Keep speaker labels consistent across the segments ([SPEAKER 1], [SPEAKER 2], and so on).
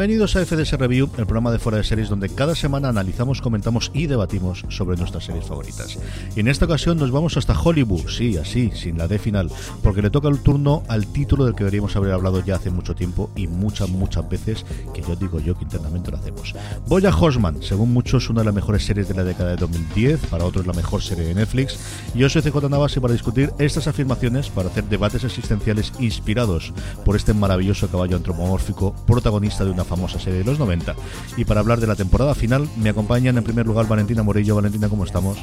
[SPEAKER 1] Bienvenidos a FDS Review, el programa de fuera de series donde cada semana analizamos, comentamos y debatimos sobre nuestras series favoritas. Y en esta ocasión nos vamos hasta Hollywood, sí, así, sin la D final, porque le toca el turno al título del que deberíamos haber hablado ya hace mucho tiempo y muchas, muchas veces, que yo digo yo que internamente lo hacemos. Boya Horseman, según muchos, una de las mejores series de la década de 2010, para otros la mejor serie de Netflix. Yo soy CJ Navas y para discutir estas afirmaciones, para hacer debates existenciales inspirados por este maravilloso caballo antropomórfico, protagonista de una famosa serie de los 90. Y para hablar de la temporada final, me acompañan en primer lugar Valentina Morillo. Valentina, ¿cómo estamos?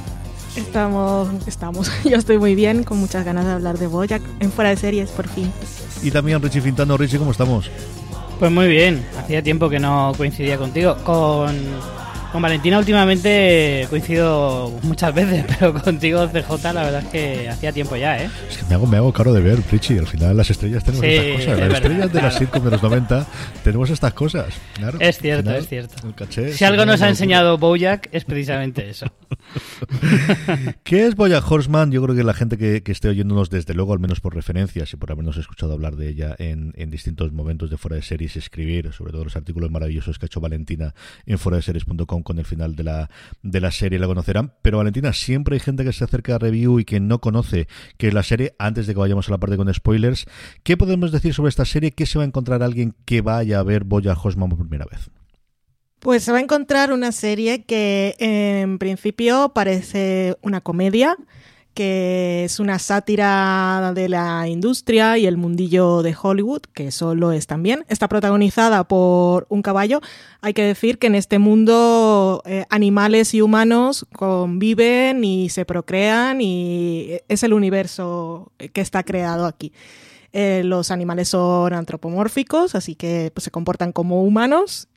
[SPEAKER 2] Estamos, estamos. Yo estoy muy bien, con muchas ganas de hablar de Boyac en fuera de series, por fin.
[SPEAKER 1] Y también Richie Fintano. Richie, ¿cómo estamos?
[SPEAKER 3] Pues muy bien. Hacía tiempo que no coincidía contigo. Con con Valentina últimamente coincido muchas veces, pero contigo CJ la verdad es que hacía tiempo ya, ¿eh?
[SPEAKER 1] Es que me hago, me hago caro de ver, Richie. Al final las estrellas tenemos estas cosas. Las estrellas de las sitcom de los 90 tenemos estas cosas. Claro,
[SPEAKER 3] es cierto, es cierto. si algo nos ha enseñado Bojack es precisamente eso.
[SPEAKER 1] ¿Qué es Bojack Horseman? Yo creo que la gente que, esté oyéndonos desde luego, al menos por referencias y por habernos escuchado hablar de ella en, en distintos momentos de fuera de series, escribir, sobre todo los artículos maravillosos que ha hecho Valentina en fuera de series.com con el final de la, de la serie, la conocerán. Pero Valentina, siempre hay gente que se acerca a review y que no conoce que es la serie, antes de que vayamos a la parte con spoilers. ¿Qué podemos decir sobre esta serie? ¿Qué se va a encontrar alguien que vaya a ver Boya Hosman por primera vez?
[SPEAKER 2] Pues se va a encontrar una serie que en principio parece una comedia, que es una sátira de la industria y el mundillo de Hollywood, que eso lo es también. Está protagonizada por un caballo. Hay que decir que en este mundo eh, animales y humanos conviven y se procrean y es el universo que está creado aquí. Eh, los animales son antropomórficos, así que pues, se comportan como humanos,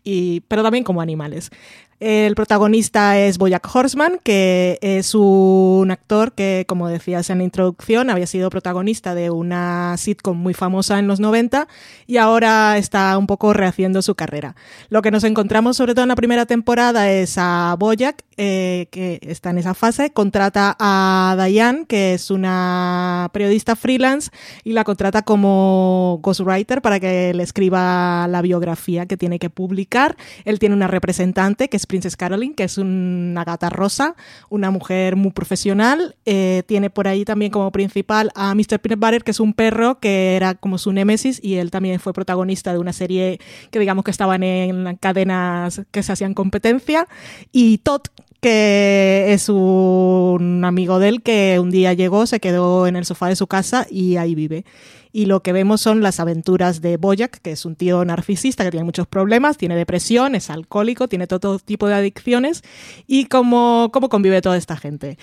[SPEAKER 2] pero también como animales. El protagonista es Boyack Horseman, que es un actor que, como decías en la introducción, había sido protagonista de una sitcom muy famosa en los 90 y ahora está un poco rehaciendo su carrera. Lo que nos encontramos sobre todo en la primera temporada es a Boyack, eh, que está en esa fase, contrata a Diane, que es una periodista freelance, y la contrata como ghostwriter para que le escriba la biografía que tiene que publicar. Él tiene una representante que es Princess Caroline, que es una gata rosa, una mujer muy profesional. Eh, tiene por ahí también como principal a Mr. Peanut Butter, que es un perro que era como su némesis y él también fue protagonista de una serie que digamos que estaban en cadenas que se hacían competencia. Y Todd, que es un amigo de él que un día llegó, se quedó en el sofá de su casa y ahí vive y lo que vemos son las aventuras de Boyack, que es un tío narcisista que tiene muchos problemas, tiene depresión, es alcohólico, tiene todo tipo de adicciones y cómo, cómo convive toda esta gente.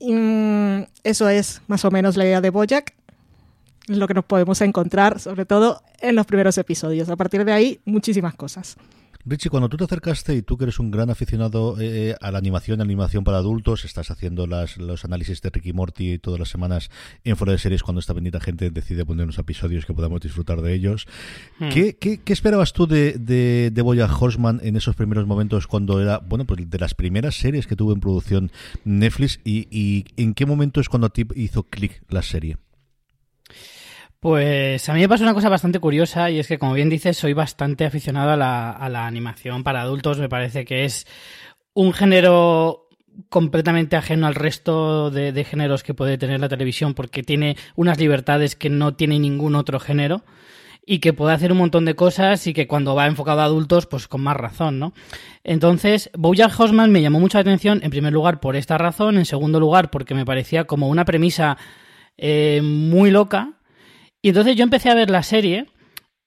[SPEAKER 2] Mm, eso es más o menos la idea de Boyack, lo que nos podemos encontrar sobre todo en los primeros episodios. A partir de ahí, muchísimas cosas.
[SPEAKER 1] Richie, cuando tú te acercaste y tú que eres un gran aficionado eh, a la animación, animación para adultos, estás haciendo las, los análisis de Ricky Morty todas las semanas en fuera de series cuando esta bendita gente decide poner unos episodios que podamos disfrutar de ellos. Hmm. ¿Qué, qué, esperabas tú de, de, de Boya Horseman en esos primeros momentos cuando era, bueno, pues de las primeras series que tuvo en producción Netflix y, y en qué momento es cuando a ti hizo clic la serie?
[SPEAKER 3] Pues a mí me pasa una cosa bastante curiosa y es que, como bien dices, soy bastante aficionado a la, animación para adultos. Me parece que es un género completamente ajeno al resto de, géneros que puede tener la televisión porque tiene unas libertades que no tiene ningún otro género. y que puede hacer un montón de cosas y que cuando va enfocado a adultos, pues con más razón, ¿no? Entonces, Bojack Horseman me llamó mucho la atención, en primer lugar, por esta razón, en segundo lugar, porque me parecía como una premisa eh, muy loca. Y entonces yo empecé a ver la serie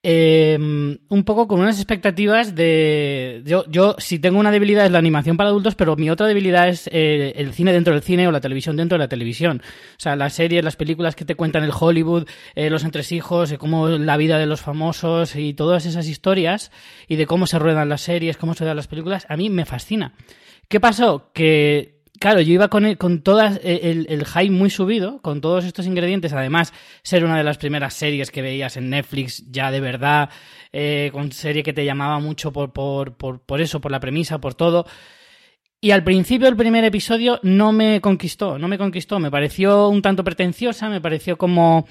[SPEAKER 3] Em, un poco con unas expectativas de... Yo, yo, si tengo una debilidad es la animación para adultos, pero mi otra debilidad es eh, el cine dentro del cine o la televisión dentro de la televisión. O sea, las series, las películas que te cuentan el Hollywood, eh, los entresijos, eh, cómo la vida de los famosos y todas esas historias y de cómo se ruedan las series, cómo se ruedan las películas, a mí me fascina. ¿Qué pasó? Que Claro, yo iba con, con todas eh, el, el, hype muy subido, con todos estos ingredientes, además ser una de las primeras series que veías en Netflix ya de verdad, eh, con serie que te llamaba mucho por, por, por, por eso, por la premisa, por todo. Y al principio el primer episodio no me conquistó, no me conquistó, me pareció un tanto pretenciosa, me pareció como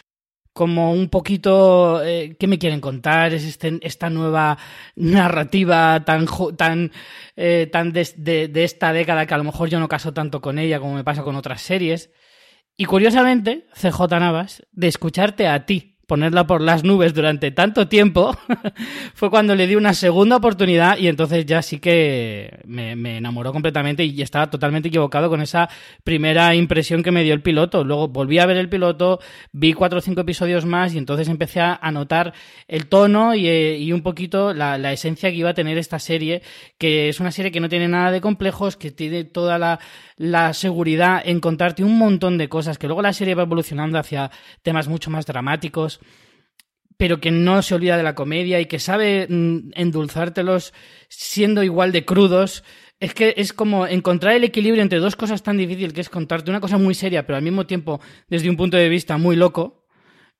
[SPEAKER 3] como un poquito eh, qué me quieren contar es este, esta nueva narrativa tan tan eh, tan de, de, esta década que a lo mejor yo no caso tanto con ella como me pasa con otras series y curiosamente CJ Navas de escucharte a ti ponerla por las nubes durante tanto tiempo, fue cuando le di una segunda oportunidad y entonces ya sí que me, enamoró completamente y estaba totalmente equivocado con esa primera impresión que me dio el piloto. Luego volví a ver el piloto, vi cuatro o cinco episodios más y entonces empecé a notar el tono y, eh, un poquito la, esencia que iba a tener esta serie, que es una serie que no tiene nada de complejos, que tiene toda la, la seguridad en contarte un montón de cosas, que luego la serie va evolucionando hacia temas mucho más dramáticos pero que no se olvida de la comedia y que sabe mm, endulzártelos siendo igual de crudos. Es que es como encontrar el equilibrio entre dos cosas tan difíciles, que es contarte una cosa muy seria, pero al mismo tiempo desde un punto de vista muy loco,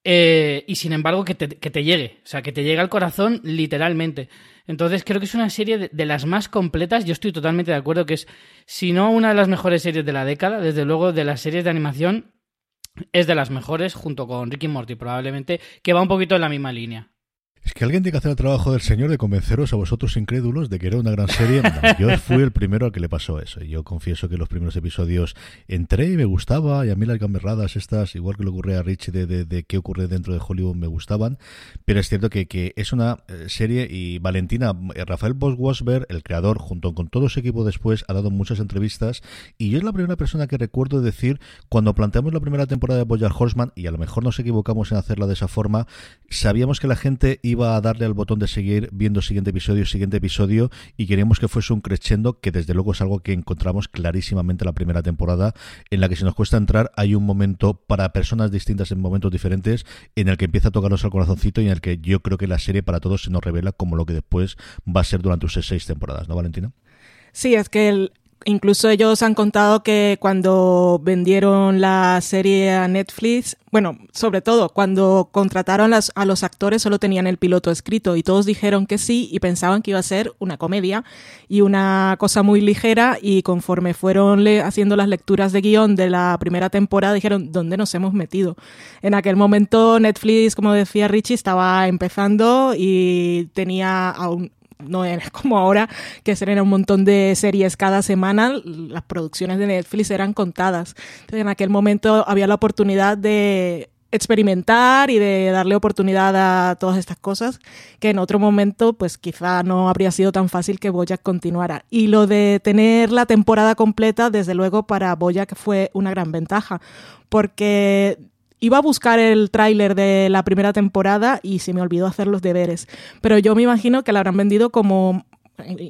[SPEAKER 3] eh, y sin embargo que te, que te, llegue, o sea, que te llegue al corazón literalmente. Entonces creo que es una serie de, de, las más completas, yo estoy totalmente de acuerdo que es, si no una de las mejores series de la década, desde luego de las series de animación, es de las mejores junto con Ricky Morty probablemente, que va un poquito en la misma línea.
[SPEAKER 1] Es que alguien tiene que hacer el trabajo del señor de convenceros a vosotros incrédulos de que era una gran serie. yo fui el primero al que le pasó eso. Yo confieso que los primeros episodios entré y me gustaba, y a mí las gamberradas estas, igual que le ocurre a Richie de, de, qué ocurre dentro de Hollywood, me gustaban. Pero es cierto que, que es una eh, serie y Valentina, eh, Rafael Bosch-Wasberg, el creador, junto con todo su equipo después, ha dado muchas entrevistas y yo es la primera persona que recuerdo decir, cuando planteamos la primera temporada de Bojack Horseman, y a lo mejor nos equivocamos en hacerla de esa forma, sabíamos que la gente iba a darle al botón de seguir viendo siguiente episodio, siguiente episodio y queríamos que fuese un crescendo que desde luego es algo que encontramos clarísimamente en la primera temporada en la que si nos cuesta entrar hay un momento para personas distintas en momentos diferentes en el que empieza a tocarnos el corazoncito y en el que yo creo que la serie para todos se nos revela como lo que después va a ser durante sus seis temporadas, ¿no, Valentina?
[SPEAKER 2] Sí, es que el, Incluso ellos han contado que cuando vendieron la serie a Netflix, bueno, sobre todo cuando contrataron a los actores solo tenían el piloto escrito y todos dijeron que sí y pensaban que iba a ser una comedia y una cosa muy ligera y conforme fueron haciendo las lecturas de guion de la primera temporada dijeron, ¿dónde nos hemos metido? En aquel momento Netflix, como decía Richie, estaba empezando y tenía aún no era como ahora que se un montón de series cada semana, las producciones de Netflix eran contadas. Entonces, en aquel momento había la oportunidad de experimentar y de darle oportunidad a todas estas cosas que en otro momento pues quizá no habría sido tan fácil que Boyack continuara y lo de tener la temporada completa desde luego para Boyack fue una gran ventaja porque Iba a buscar el tráiler de la primera temporada y se me olvidó hacer los deberes. Pero yo me imagino que la habrán vendido como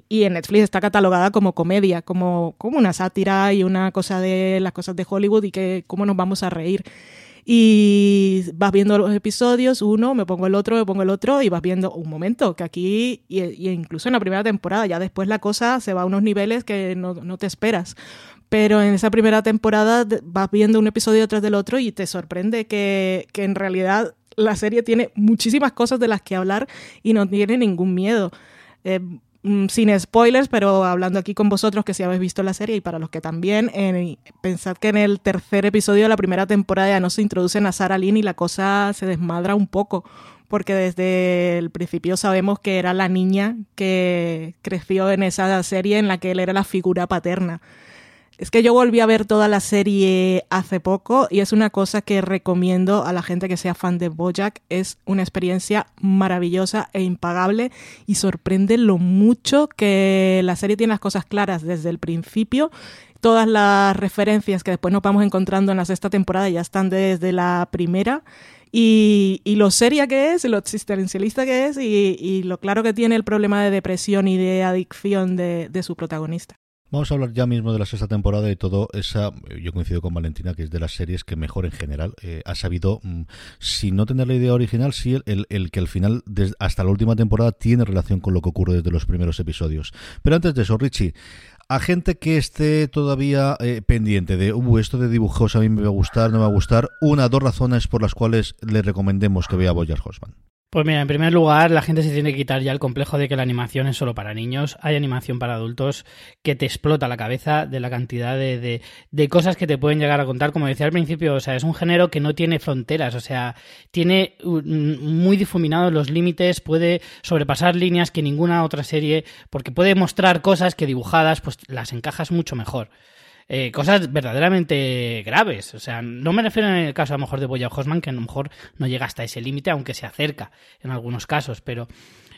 [SPEAKER 2] y en Netflix está catalogada como comedia, como, como una sátira y una cosa de las cosas de Hollywood y que cómo nos vamos a reír. Y vas viendo los episodios, uno, me pongo el otro, me pongo el otro, y vas viendo un momento, que aquí, y, incluso en la primera temporada, ya después la cosa se va a unos niveles que no, no te esperas pero en esa primera temporada vas viendo un episodio tras del otro y te sorprende que, que, en realidad la serie tiene muchísimas cosas de las que hablar y no tiene ningún miedo. Eh, mm, sin spoilers, pero hablando aquí con vosotros que si habéis visto la serie y para los que también, pensad que en el tercer episodio de la primera temporada ya no se introducen a Sarah Lynn y la cosa se desmadra un poco, porque desde el principio sabemos que era la niña que creció en esa serie en la que él era la figura paterna Es que yo volví a ver toda la serie hace poco y es una cosa que recomiendo a la gente que sea fan de Bojack. Es una experiencia maravillosa e impagable y sorprende lo mucho que la serie tiene las cosas claras desde el principio todas las referencias que después nos vamos encontrando en la sexta temporada ya están desde la primera. Y, lo seria que es, lo existencialista que es y, lo claro que tiene el problema de depresión y de adicción de su protagonista.
[SPEAKER 1] Vamos a hablar ya mismo de la sexta temporada y todo esa, yo coincido con Valentina, que es de las series que mejor en general eh, ha sabido, mm, si no tener la idea original, sí el, que al final, hasta la última temporada, tiene relación con lo que ocurre desde los primeros episodios. Pero antes de eso, Richie, a gente que esté todavía eh, pendiente de, uh, esto de dibujos a mí me va a gustar, no me va a gustar, una, dos razones por las cuales le recomendemos que vea Boyer Hosman.
[SPEAKER 3] Pues mira, en primer lugar, la gente se tiene que quitar ya el complejo de que la animación es solo para niños. Hay animación para adultos que te explota la cabeza de la cantidad de, de, cosas que te pueden llegar a contar. Como decía al principio, o sea, es un género que no tiene fronteras, o sea, tiene muy difuminados los límites, puede sobrepasar líneas que ninguna otra serie, porque puede mostrar cosas que dibujadas, pues las encajas mucho mejor. Eh, cosas verdaderamente graves. O sea, no me refiero en el caso a lo mejor de Boya Hosman, que a lo mejor no llega hasta ese límite, aunque se acerca en algunos casos, pero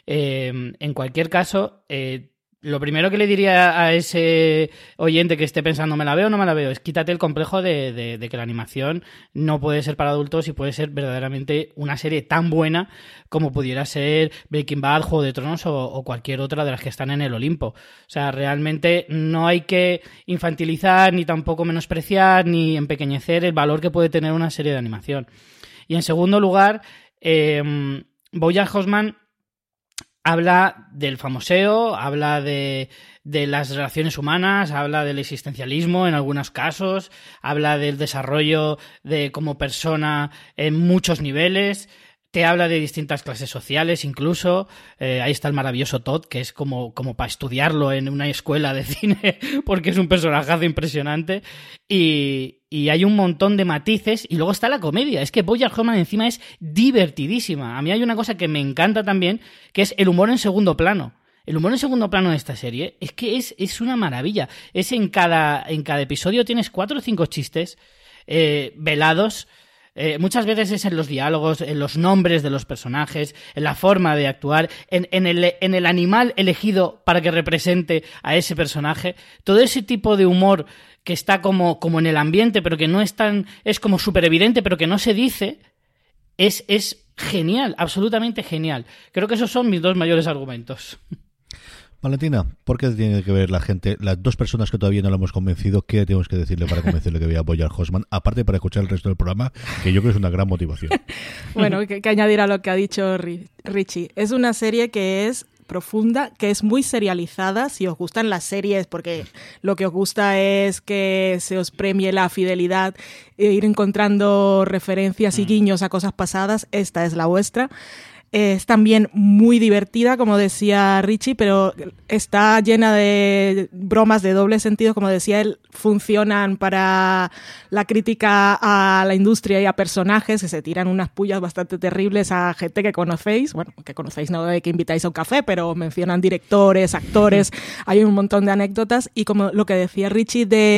[SPEAKER 3] eh, en cualquier caso, eh, lo primero que le diría a ese oyente que esté pensando, ¿me la veo o no me la veo? Es quítate el complejo de, que la animación no puede ser para adultos y puede ser verdaderamente una serie tan buena como pudiera ser Breaking Bad, Juego de Tronos o, cualquier otra de las que están en el Olimpo. O sea, realmente no hay que infantilizar, ni tampoco menospreciar, ni empequeñecer el valor que puede tener una serie de animación. Y en segundo lugar, eh, Bojack Horseman habla del famoseo, habla de, de, las relaciones humanas, habla del existencialismo en algunos casos, habla del desarrollo de como persona en muchos niveles, te habla de distintas clases sociales incluso. Eh, ahí está el maravilloso Todd, que es como, como para estudiarlo en una escuela de cine, porque es un personaje impresionante. Y, y, hay un montón de matices. Y luego está la comedia. Es que Bojack Horseman encima es divertidísima. A mí hay una cosa que me encanta también, que es el humor en segundo plano. El humor en segundo plano de esta serie es que es, es una maravilla. Es en cada, en cada episodio tienes cuatro o cinco chistes eh, velados eh, muchas veces es en los diálogos, en los nombres de los personajes, en la forma de actuar, en, el, en el animal elegido para que represente a ese personaje. Todo ese tipo de humor que está como, como en el ambiente, pero que no es tan. es como súper evidente, pero que no se dice, es, es genial, absolutamente genial. Creo que esos son mis dos mayores argumentos.
[SPEAKER 1] Valentina, ¿por qué tiene que ver la gente, las dos personas que todavía no lo hemos convencido, qué tenemos que decirle para convencerle que vaya a apoyar Hosman, aparte para escuchar el resto del programa, que yo creo que es una gran motivación?
[SPEAKER 2] bueno, que, que añadir a lo que ha dicho Richie. Es una serie que es profunda, que es muy serializada, si os gustan las series, porque lo que os gusta es que se os premie la fidelidad e ir encontrando referencias y mm. guiños a cosas pasadas, esta es la vuestra. Es también muy divertida, como decía Richie, pero está llena de bromas de doble sentido, como decía él, funcionan para la crítica a la industria y a personajes que se tiran unas pullas bastante terribles a gente que conocéis, bueno, que conocéis no de que invitáis a un café, pero mencionan directores, actores, hay un montón de anécdotas y como lo que decía Richie de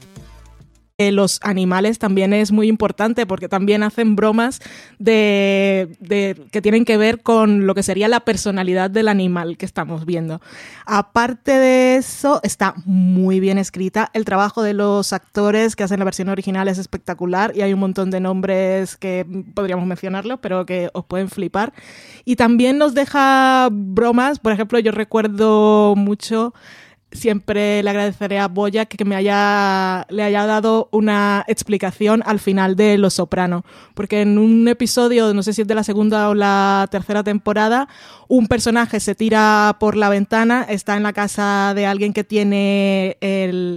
[SPEAKER 2] Los animales también es muy importante porque también hacen bromas de, que tienen que ver con lo que sería la personalidad del animal que estamos viendo. Aparte de eso, está muy bien escrita. El trabajo de los actores que hacen la versión original es espectacular y hay un montón de nombres que podríamos mencionarlo, pero que os pueden flipar. Y también nos deja bromas, por ejemplo, yo recuerdo mucho siempre le agradeceré a Boya que me haya, le haya dado una explicación al final de Los Soprano. Porque en un episodio, no sé si es de la segunda o la tercera temporada, un personaje se tira por la ventana, está en la casa de alguien que tiene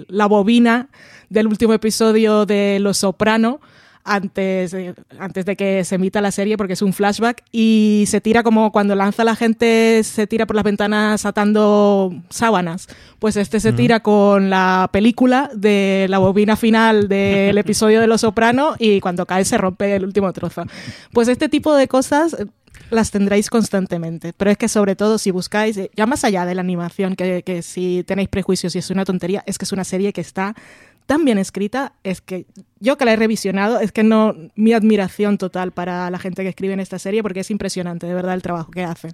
[SPEAKER 2] la bobina del último episodio de Los Soprano antes, antes de que se emita la serie porque es un flashback y se tira como cuando lanza la gente se tira por las ventanas atando sábanas pues este se tira con la película de la bobina final del episodio de Los Soprano y cuando cae se rompe el último trozo pues este tipo de cosas las tendréis constantemente. Pero es que sobre todo si buscáis, ya más allá de la animación, que, que, si tenéis prejuicios y es una tontería, es que es una serie que está tan bien escrita, es que yo que la he revisionado, es que no, mi admiración total para la gente que escribe en esta serie, porque es impresionante, de verdad, el trabajo que hacen.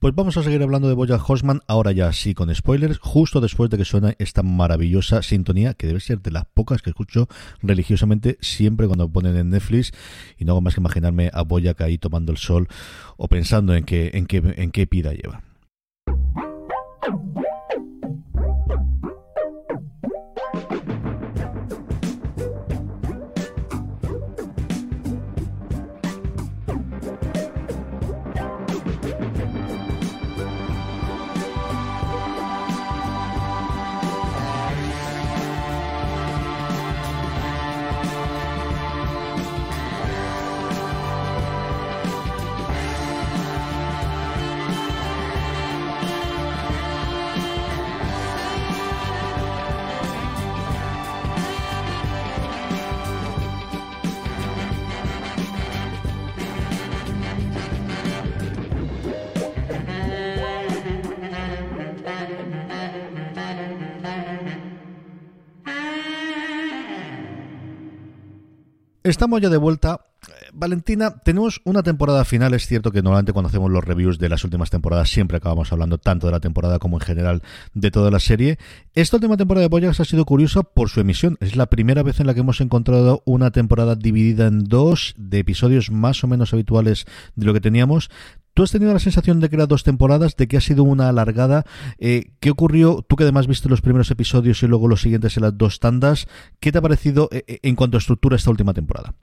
[SPEAKER 1] Pues vamos a seguir hablando de Boya Horseman, ahora ya sí con spoilers, justo después de que suena esta maravillosa sintonía, que debe ser de las pocas que escucho religiosamente siempre cuando ponen en Netflix, y no hago más que imaginarme a Boyack ahí tomando el sol o pensando en qué, en qué, en qué pida lleva. Estamos ya de vuelta. Eh, Valentina, tenemos una temporada final. Es cierto que normalmente cuando hacemos los reviews de las últimas temporadas siempre acabamos hablando tanto de la temporada como en general de toda la serie. Esta última temporada de Boyax ha sido curiosa por su emisión. Es la primera vez en la que hemos encontrado una temporada dividida en dos, de episodios más o menos habituales de lo que teníamos. ¿Tú has tenido la sensación de que eran dos temporadas, de que ha sido una alargada? Eh, ¿Qué ocurrió? Tú que además viste los primeros episodios y luego los siguientes en las dos tandas, ¿qué te ha parecido eh, eh, en cuanto a estructura esta última temporada?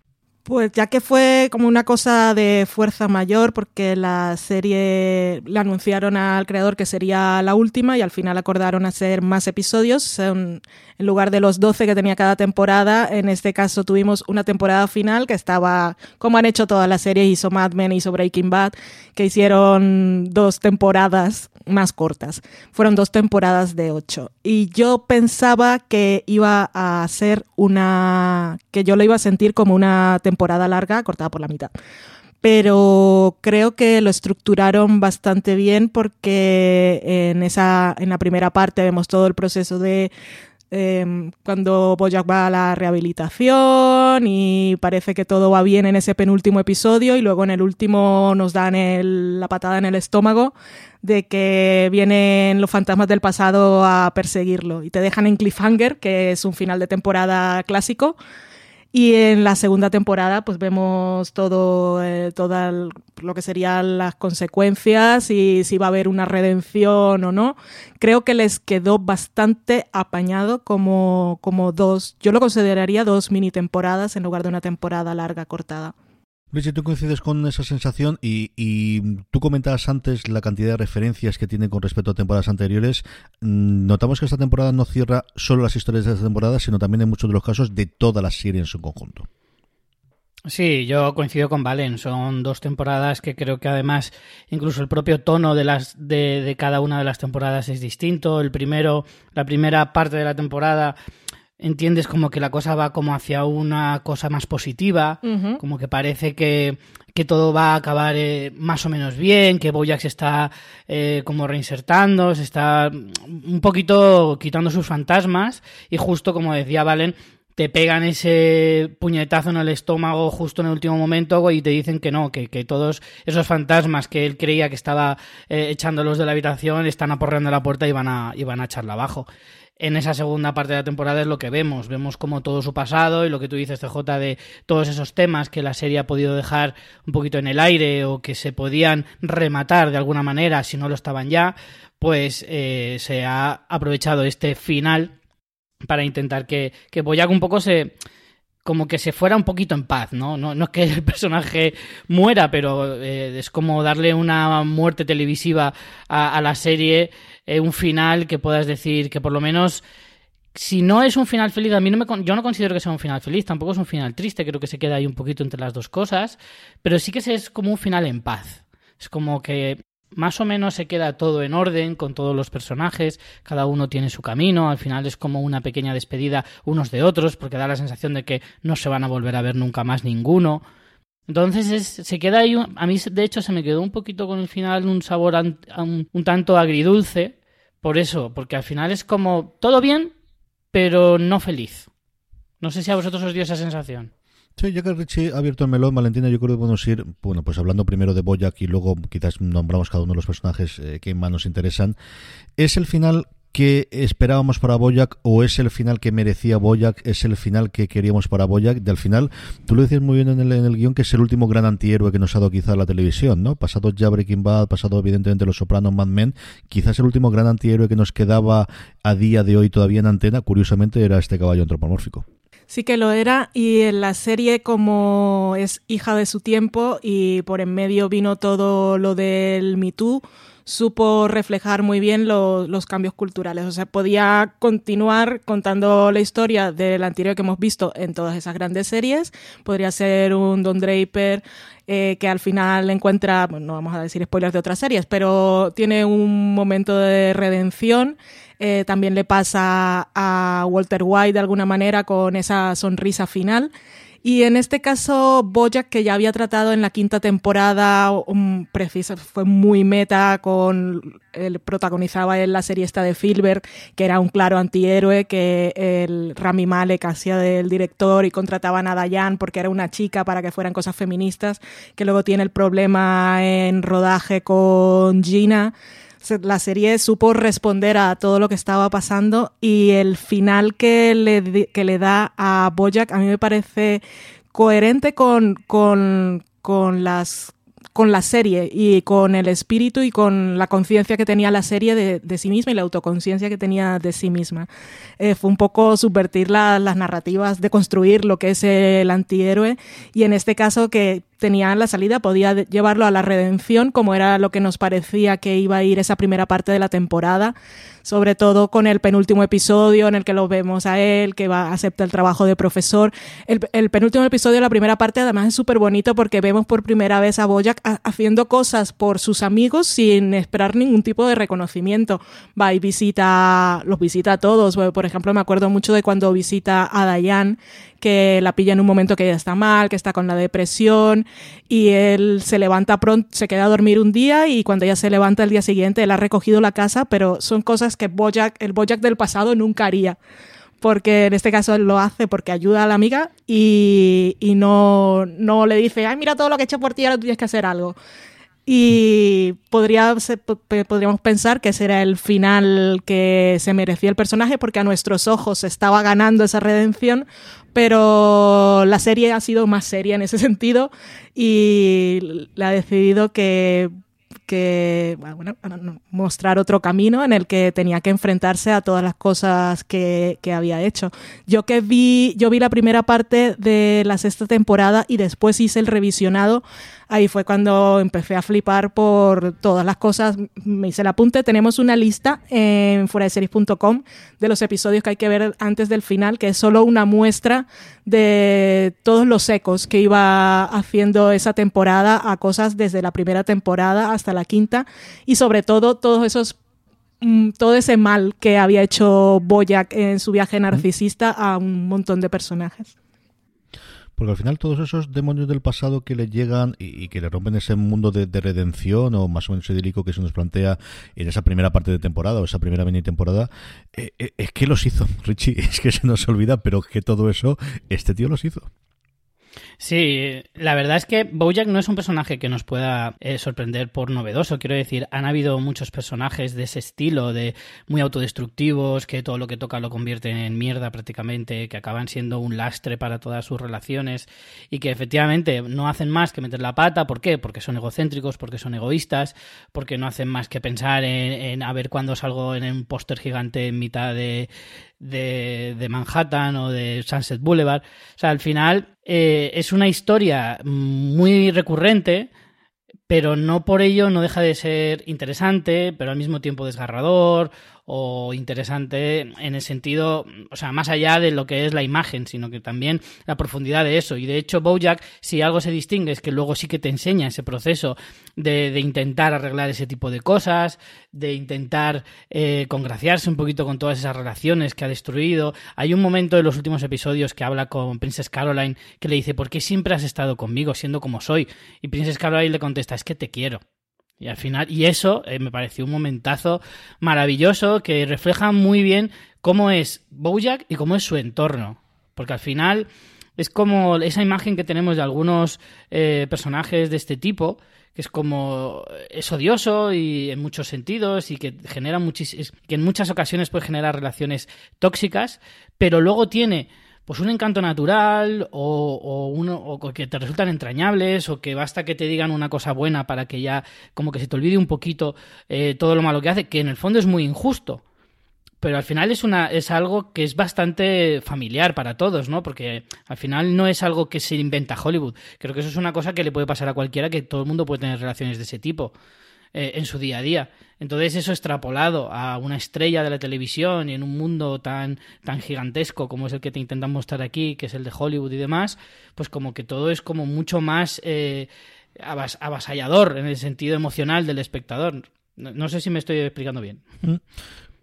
[SPEAKER 2] Pues ya que fue como una cosa de fuerza mayor, porque la serie le anunciaron al creador que sería la última y al final acordaron hacer más episodios. En, lugar de los 12 que tenía cada temporada, en este caso tuvimos una temporada final que estaba, como han hecho todas las series, hizo Mad Men, hizo Breaking Bad, que hicieron dos temporadas más cortas. Fueron dos temporadas de ocho. Y yo pensaba que iba a ser una. que yo lo iba a sentir como una temporada larga cortada por la mitad. Pero creo que lo estructuraron bastante bien porque en esa. en la primera parte vemos todo el proceso de Em, cuando Bojack va a la rehabilitación y parece que todo va bien en ese penúltimo episodio y luego en el último nos dan la patada en el estómago de que vienen los fantasmas del pasado a perseguirlo y te dejan en cliffhanger, que es un final de temporada clásico y en la segunda temporada, pues vemos todo, eh, lo que serían las consecuencias y si va a haber una redención o no. Creo que les quedó bastante apañado como, como dos, yo lo consideraría dos mini temporadas en lugar de una temporada larga cortada.
[SPEAKER 1] Luis, tú coincides con esa sensación y, tú comentabas antes la cantidad de referencias que tiene con respecto a temporadas anteriores. Mm, notamos que esta temporada no cierra solo las historias de esta temporada, sino también en muchos de los casos de toda la serie en su conjunto.
[SPEAKER 3] Sí, yo coincido con Valen. Son dos temporadas que creo que además incluso el propio tono de las de, de cada una de las temporadas es distinto. El primero, la primera parte de la temporada entiendes como que la cosa va como hacia una cosa más positiva, como que parece que, todo va a acabar eh, más o menos bien, que Boyack se está eh, como reinsertando, se está un poquito quitando sus fantasmas y justo como decía Valen, te pegan ese puñetazo en el estómago justo en el último momento y te dicen que no, que, todos esos fantasmas que él creía que estaba eh, echándolos de la habitación están aporreando la puerta y van a, y van a echarla abajo en esa segunda parte de la temporada es lo que vemos. Vemos como todo su pasado y lo que tú dices, CJ, de todos esos temas que la serie ha podido dejar un poquito en el aire o que se podían rematar de alguna manera si no lo estaban ya, pues eh, se ha aprovechado este final para intentar que, que Boyac un poco se como que se fuera un poquito en paz, ¿no? No, es que el personaje muera, pero eh, es como darle una muerte televisiva a, la serie, eh, un final que puedas decir que por lo menos si no es un final feliz, a mí no me, yo no considero que sea un final feliz, tampoco es un final triste, creo que se queda ahí un poquito entre las dos cosas, pero sí que es como un final en paz. Es como que más o menos se queda todo en orden con todos los personajes, cada uno tiene su camino, al final es como una pequeña despedida unos de otros, porque da la sensación de que no se van a volver a ver nunca más ninguno. Entonces se queda ahí, a mí de hecho se me quedó un poquito con el final un sabor un tanto agridulce, por eso, porque al final es como todo bien, pero no feliz. No sé si a vosotros os dio esa sensación.
[SPEAKER 1] Sí, ya que Richie ha abierto el melón, Valentina, yo creo que podemos ir, bueno, pues hablando primero de Boyack y luego quizás nombramos cada uno de los personajes eh, que más nos interesan. ¿Es el final que esperábamos para Boyack o es el final que merecía Boyack? ¿Es el final que queríamos para Boyack? Del final, tú lo decías muy bien en el, en el guion, que es el último gran antihéroe que nos ha dado quizá la televisión, ¿no? Pasado ya Breaking Bad, pasado evidentemente Los Sopranos, Mad Men, quizás el último gran antihéroe que nos quedaba a día de hoy todavía en antena, curiosamente, era este caballo antropomórfico.
[SPEAKER 2] Sí que lo era y en la serie como es hija de su tiempo y por en medio vino todo lo del Me Too, supo reflejar muy bien los cambios culturales. O sea, podía continuar contando la historia del anterior que hemos visto en todas esas grandes series. Podría ser un Don Draper eh, que al final encuentra, no vamos a decir spoilers de otras series, pero tiene un momento de redención eh, también le pasa a Walter White de alguna manera con esa sonrisa final. Y en este caso, Bojack, que ya había tratado en la quinta temporada, um, fue muy meta con. Él protagonizaba en la serie esta de Filbert, que era un claro antihéroe, que el Rami Malek hacía del director y contrataban a Dayan porque era una chica para que fueran cosas feministas, que luego tiene el problema en rodaje con Gina la serie supo responder a todo lo que estaba pasando y el final que le, que le da a Bojack a mí me parece coherente con, con, con las con la serie y con el espíritu y con la conciencia que tenía la serie de, sí misma y la autoconciencia que tenía de sí misma. Eh, fue un poco subvertir las narrativas, de construir lo que es el antihéroe y en este caso que tenía la salida, podía llevarlo a la redención como era lo que nos parecía que iba a ir esa primera parte de la temporada sobre todo con el penúltimo episodio en el que lo vemos a él, que va acepta el trabajo de profesor. El, penúltimo episodio, la primera parte, además es súper bonito porque vemos por primera vez a Boyack haciendo cosas por sus amigos sin esperar ningún tipo de reconocimiento. Va y visita, los visita a todos. Por ejemplo, me acuerdo mucho de cuando visita a Dayan, que la pilla en un momento que ella está mal, que está con la depresión y él se levanta pronto, se queda a dormir un día y cuando ella se levanta el día siguiente él ha recogido la casa, pero son cosas que Bojack, el Bojack del pasado nunca haría. Porque en este caso él lo hace porque ayuda a la amiga y, y no, no le dice, ay, mira todo lo que he hecho por ti, ahora tienes que hacer algo. Y podría podríamos pensar que será el final que se merecía el personaje porque a nuestros ojos estaba ganando esa redención, pero la serie ha sido más seria en ese sentido y le ha decidido que mostrar otro camino en el que tenía que enfrentarse a todas las cosas que, que, había hecho. Yo que vi, yo vi la primera parte de la sexta temporada y después hice el revisionado ahí fue cuando empecé a flipar por todas las cosas. Me hice el apunte. Tenemos una lista en fueradeseries.com de los episodios que hay que ver antes del final, que es solo una muestra de todos los ecos que iba haciendo esa temporada a cosas desde la primera temporada hasta la quinta y sobre todo todos esos mm, todo ese mal que había hecho Boyack en su viaje narcisista a un montón de personajes.
[SPEAKER 1] Porque al final todos esos demonios del pasado que le llegan y, que le rompen ese mundo de, redención o más o menos idílico que se nos plantea en esa primera parte de temporada o esa primera mini temporada, eh, eh, es que los hizo, Richie, es que se nos olvida, pero que todo eso, este tío los hizo.
[SPEAKER 3] Sí, la verdad es que Bojack no es un personaje que nos pueda eh, sorprender por novedoso. Quiero decir, han habido muchos personajes de ese estilo, de muy autodestructivos, que todo lo que toca lo convierten en mierda prácticamente, que acaban siendo un lastre para todas sus relaciones y que efectivamente no hacen más que meter la pata. ¿Por qué? Porque son egocéntricos, porque son egoístas, porque no hacen más que pensar en, en a ver cuándo salgo en un póster gigante en mitad de, de, de, Manhattan o de Sunset Boulevard. O sea, al final eh, es una historia muy recurrente, pero no por ello no deja de ser interesante, pero al mismo tiempo desgarrador o interesante en el sentido, o sea, más allá de lo que es la imagen, sino que también la profundidad de eso. Y de hecho, Bojack, si algo se distingue, es que luego sí que te enseña ese proceso de, de intentar arreglar ese tipo de cosas, de intentar eh, congraciarse un poquito con todas esas relaciones que ha destruido. Hay un momento en los últimos episodios que habla con Princess Caroline que le dice, ¿por qué siempre has estado conmigo siendo como soy? Y Princess Caroline le contesta, es que te quiero. Y al final, y eso eh, me pareció un momentazo maravilloso que refleja muy bien cómo es Bojack y cómo es su entorno. Porque al final es como esa imagen que tenemos de algunos eh, personajes de este tipo, que es como es odioso y en muchos sentidos y que genera muchis que en muchas ocasiones puede generar relaciones tóxicas, pero luego tiene pues un encanto natural o, o, uno, o que te resultan entrañables o que basta que te digan una cosa buena para que ya como que se te olvide un poquito eh, todo lo malo que hace, que en el fondo es muy injusto. Pero al final es, una, es algo que es bastante familiar para todos, ¿no? Porque al final no es algo que se inventa Hollywood. Creo que eso es una cosa que le puede pasar a cualquiera, que todo el mundo puede tener relaciones de ese tipo. Eh, en su día a día. Entonces eso extrapolado a una estrella de la televisión y en un mundo tan, tan gigantesco como es el que te intentan mostrar aquí, que es el de Hollywood y demás, pues como que todo es como mucho más eh, avasallador en el sentido emocional del espectador. No, sé si me estoy explicando bien.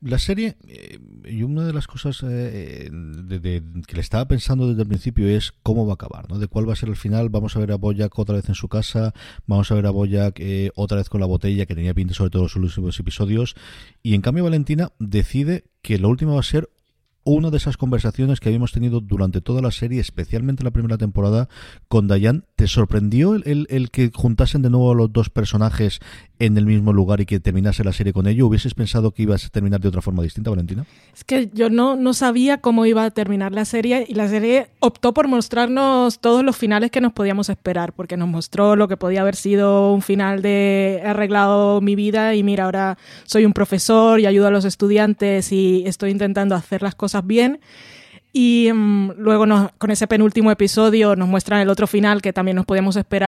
[SPEAKER 1] La serie, eh, y una de las cosas eh, que le estaba pensando desde el principio es cómo va a acabar, ¿no? De cuál va a ser el final. Vamos a ver a Boyack otra vez en su casa, vamos a ver a Boyack eh, otra vez con la botella que tenía pinta sobre todos los últimos episodios. Y en cambio Valentina decide que lo último va a ser una de esas conversaciones que habíamos tenido durante toda la serie, especialmente la primera temporada, con Dayan. ¿Te sorprendió el, el, que juntasen de nuevo a los dos personajes en el mismo lugar y que terminase la serie con ello? ¿Hubieses pensado que ibas a terminar de otra forma distinta, Valentina?
[SPEAKER 2] Es que yo no, no sabía cómo iba a terminar la serie y la serie optó por mostrarnos todos los finales que nos podíamos esperar, porque nos mostró lo que podía haber sido un final de he arreglado mi vida y mira, ahora soy un profesor y ayudo a los estudiantes y estoy intentando hacer las cosas bien. Y um, luego nos, con ese penúltimo episodio nos muestran el otro final que también nos podíamos esperar.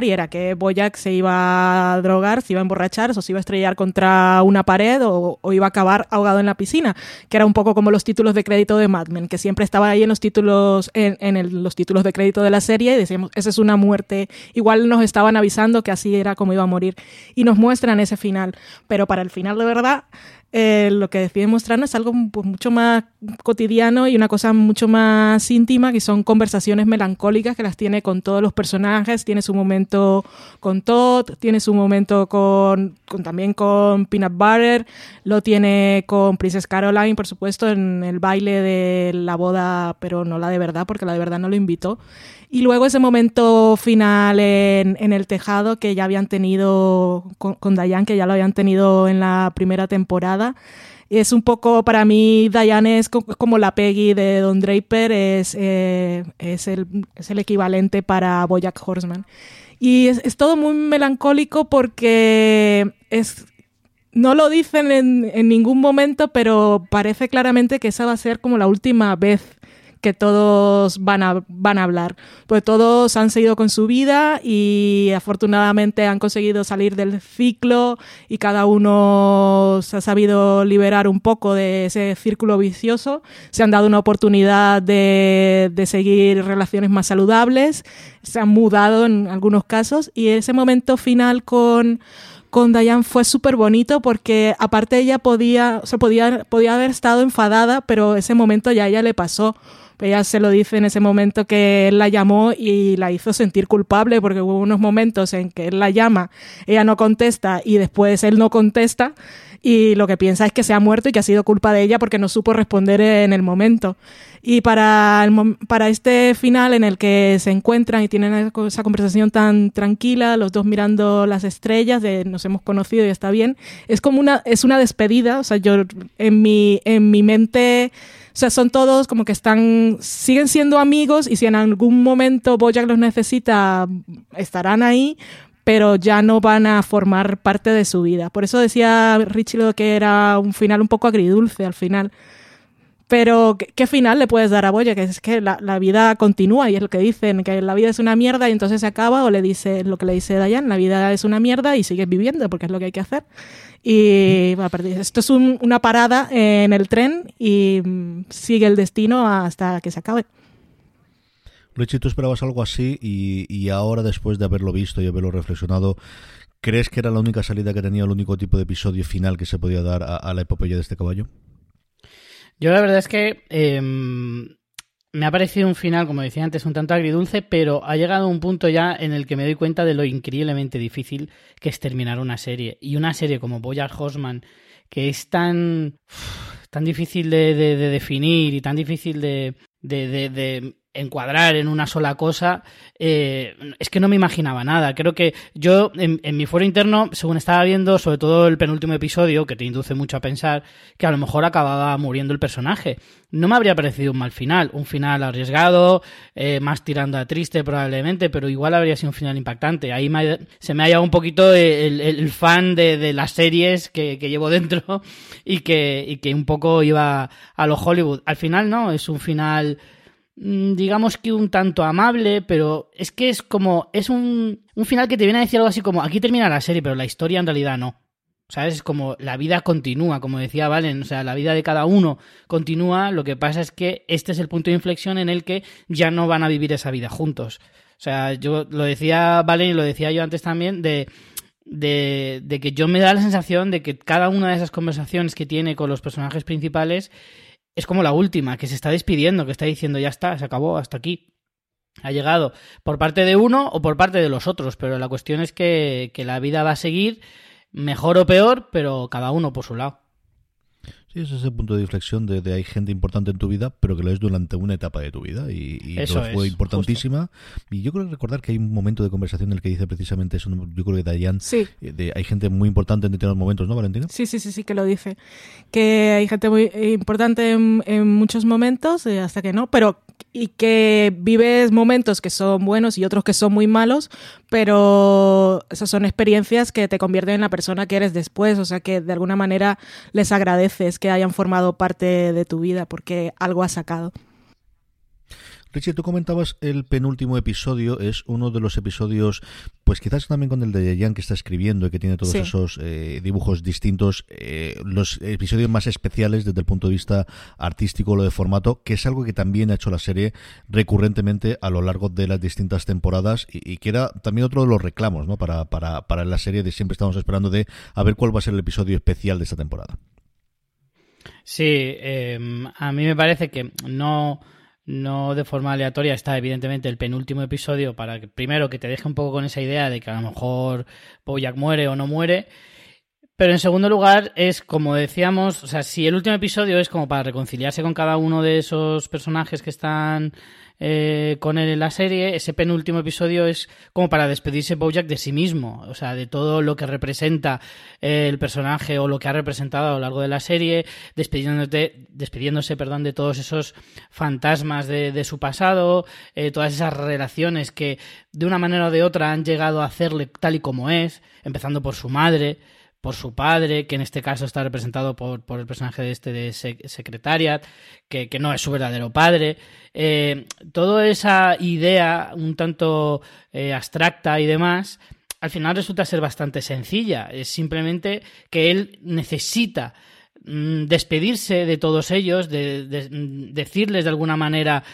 [SPEAKER 2] y era que Boyack se iba a drogar, se iba a emborrachar, o se iba a estrellar contra una pared o, iba a acabar ahogado en la piscina, que era un poco como los títulos de crédito de Mad Men, que siempre estaba ahí en los títulos en, los títulos de crédito de la serie y decíamos, esa es una muerte. Igual nos estaban avisando que así era como iba a morir y nos muestran ese final, pero para el final de verdad eh, lo que decide mostrarnos es algo pues, mucho más cotidiano y una cosa mucho más íntima, que son conversaciones melancólicas que las tiene con todos los personajes. Tiene su momento con Todd, tiene su momento con, también con Peanut Butter, lo tiene con Princess Caroline, por supuesto, en el baile de la boda, pero no la de verdad, porque la de verdad no lo invitó. Y luego ese momento final en, el tejado que ya habían tenido con, con Diane, que ya lo habían tenido en la primera temporada. Es un poco, para mí, Diane es como la Peggy de Don Draper, es, eh, es, el, es el equivalente para Bojack Horseman. Y es, todo muy melancólico porque es, no lo dicen en, en, ningún momento, pero parece claramente que esa va a ser como la última vez que todos van a, van a hablar. Pues todos han seguido con su vida y afortunadamente han conseguido salir del ciclo y cada uno se ha sabido liberar un poco de ese círculo vicioso. Se han dado una oportunidad de, de seguir relaciones más saludables, se han mudado en algunos casos y ese momento final con con Diane fue súper bonito porque aparte ella podía, o podía, podía haber estado enfadada, pero ese momento ya a ella le pasó. Ella se lo dice en ese momento que él la llamó y la hizo sentir culpable porque hubo unos momentos en que él la llama, ella no contesta y después él no contesta y lo que piensa es que se ha muerto y que ha sido culpa de ella porque no supo responder en el momento. Y para, para este final en el que se encuentran y tienen esa conversación tan tranquila, los dos mirando las estrellas de nos hemos conocido y está bien, es como una, es una despedida, o sea, yo en mi, en mi mente sea, son todos como que están, siguen siendo amigos y si en algún momento Bojack los necesita, estarán ahí, pero ya no van a formar parte de su vida. Por eso decía Richie lo que era un final un poco agridulce al final. Pero, ¿qué, final le puedes dar a Boya? Que es que la, vida continúa y es lo que dicen, que la vida es una mierda y entonces se acaba, o le dice lo que le dice Dayan, la vida es una mierda y sigues viviendo porque es lo que hay que hacer. Y esto es una parada en el tren y mm, sigue el destino hasta que se acabe.
[SPEAKER 1] Richie, tú esperabas algo así y, ahora, después de haberlo visto y haberlo reflexionado, ¿crees que era la única salida que tenía, el único tipo de episodio final que se podía dar a la epopeya de este caballo?
[SPEAKER 3] Yo la verdad es que em, me ha parecido un final, como decía antes, un tanto agridulce, pero ha llegado un punto ya en el que me doy cuenta de lo increíblemente difícil que es terminar una serie. Y una serie como Boyard Horseman, que es tan, tan difícil de, definir y tan difícil de, de encuadrar en una sola cosa, eh, es que no me imaginaba nada. Creo que yo, en, mi foro interno, según estaba viendo, sobre todo el penúltimo episodio, que te induce mucho a pensar que a lo mejor acababa muriendo el personaje. No me habría parecido un mal final, un final arriesgado, eh, más tirando a triste probablemente, pero igual habría sido un final impactante. Ahí se me ha llevado un poquito el, fan de, las series que, llevo dentro y que, y que un poco iba a lo Hollywood. Al final no, es un final digamos que un tanto amable, pero es que es como, es un, un final que te viene a decir algo así como, aquí termina la serie, pero la historia en realidad no. ¿Sabes? Es como la vida continúa, como decía Valen, o sea, la vida de cada uno continúa, lo que pasa es que este es el punto de inflexión en el que ya no van a vivir esa vida juntos. O sea, yo lo decía Valen y lo decía yo antes también, de, de que yo me da la sensación de que cada una de esas conversaciones que tiene con los personajes principales es como la última, que se está despidiendo, que está diciendo ya está, se acabó, hasta aquí. Ha llegado por parte de uno o por parte de los otros, pero la cuestión es que, que la vida va a seguir, mejor o peor, pero cada uno por su lado.
[SPEAKER 1] Sí, es ese punto de inflexión de, hay gente importante en tu vida, pero que lo es durante una etapa de tu vida y, eso fue importantísima. Y yo creo recordar que hay un momento de conversación en el que dice precisamente eso, yo creo que Dayan,
[SPEAKER 2] sí.
[SPEAKER 1] Eh, de, hay gente muy importante en determinados momentos, ¿no, Valentina?
[SPEAKER 2] Sí, sí, sí, sí, que lo dice. Que hay gente muy importante en, muchos momentos, eh, hasta que no, pero y que vives momentos que son buenos y otros que son muy malos, pero esas son experiencias que te convierten en la persona que eres después, o sea que de alguna manera les agradeces que hayan formado parte de tu vida porque algo has sacado.
[SPEAKER 1] Richie, tú comentabas el penúltimo episodio, es uno de los episodios, pues quizás también con el de Jan que está escribiendo y que tiene todos esos eh, dibujos distintos, eh, los episodios más especiales desde el punto de vista artístico, lo de formato, que es algo que también ha hecho la serie recurrentemente a lo largo de las distintas temporadas y, que era también otro de los reclamos ¿no? para, para, para la serie de siempre estamos esperando de a ver cuál va a ser el episodio especial de esta temporada.
[SPEAKER 3] Sí, em, a mí me parece que no, no de forma aleatoria está evidentemente el penúltimo episodio para que primero que te deje un poco con esa idea de que a lo mejor Bojack muere o no muere. Pero en segundo lugar es como decíamos, o sea, si el último episodio es como para reconciliarse con cada uno de esos personajes que están eh, con él en la serie, ese penúltimo episodio es como para despedirse Bojack de sí mismo, o sea, de todo lo que representa eh, el personaje o lo que ha representado a lo largo de la serie, despidiéndose, despidiéndose perdón, de todos esos fantasmas de, su pasado, eh, todas esas relaciones que de una manera o de otra han llegado a hacerle tal y como es, empezando por su madre por su padre, que en este caso está representado por, por el personaje de este de Secretariat, que, que no es su verdadero padre. Eh, toda esa idea un tanto eh, abstracta y demás, al final resulta ser bastante sencilla. Es simplemente que él necesita mm, despedirse de todos ellos, de, mm, decirles de alguna manera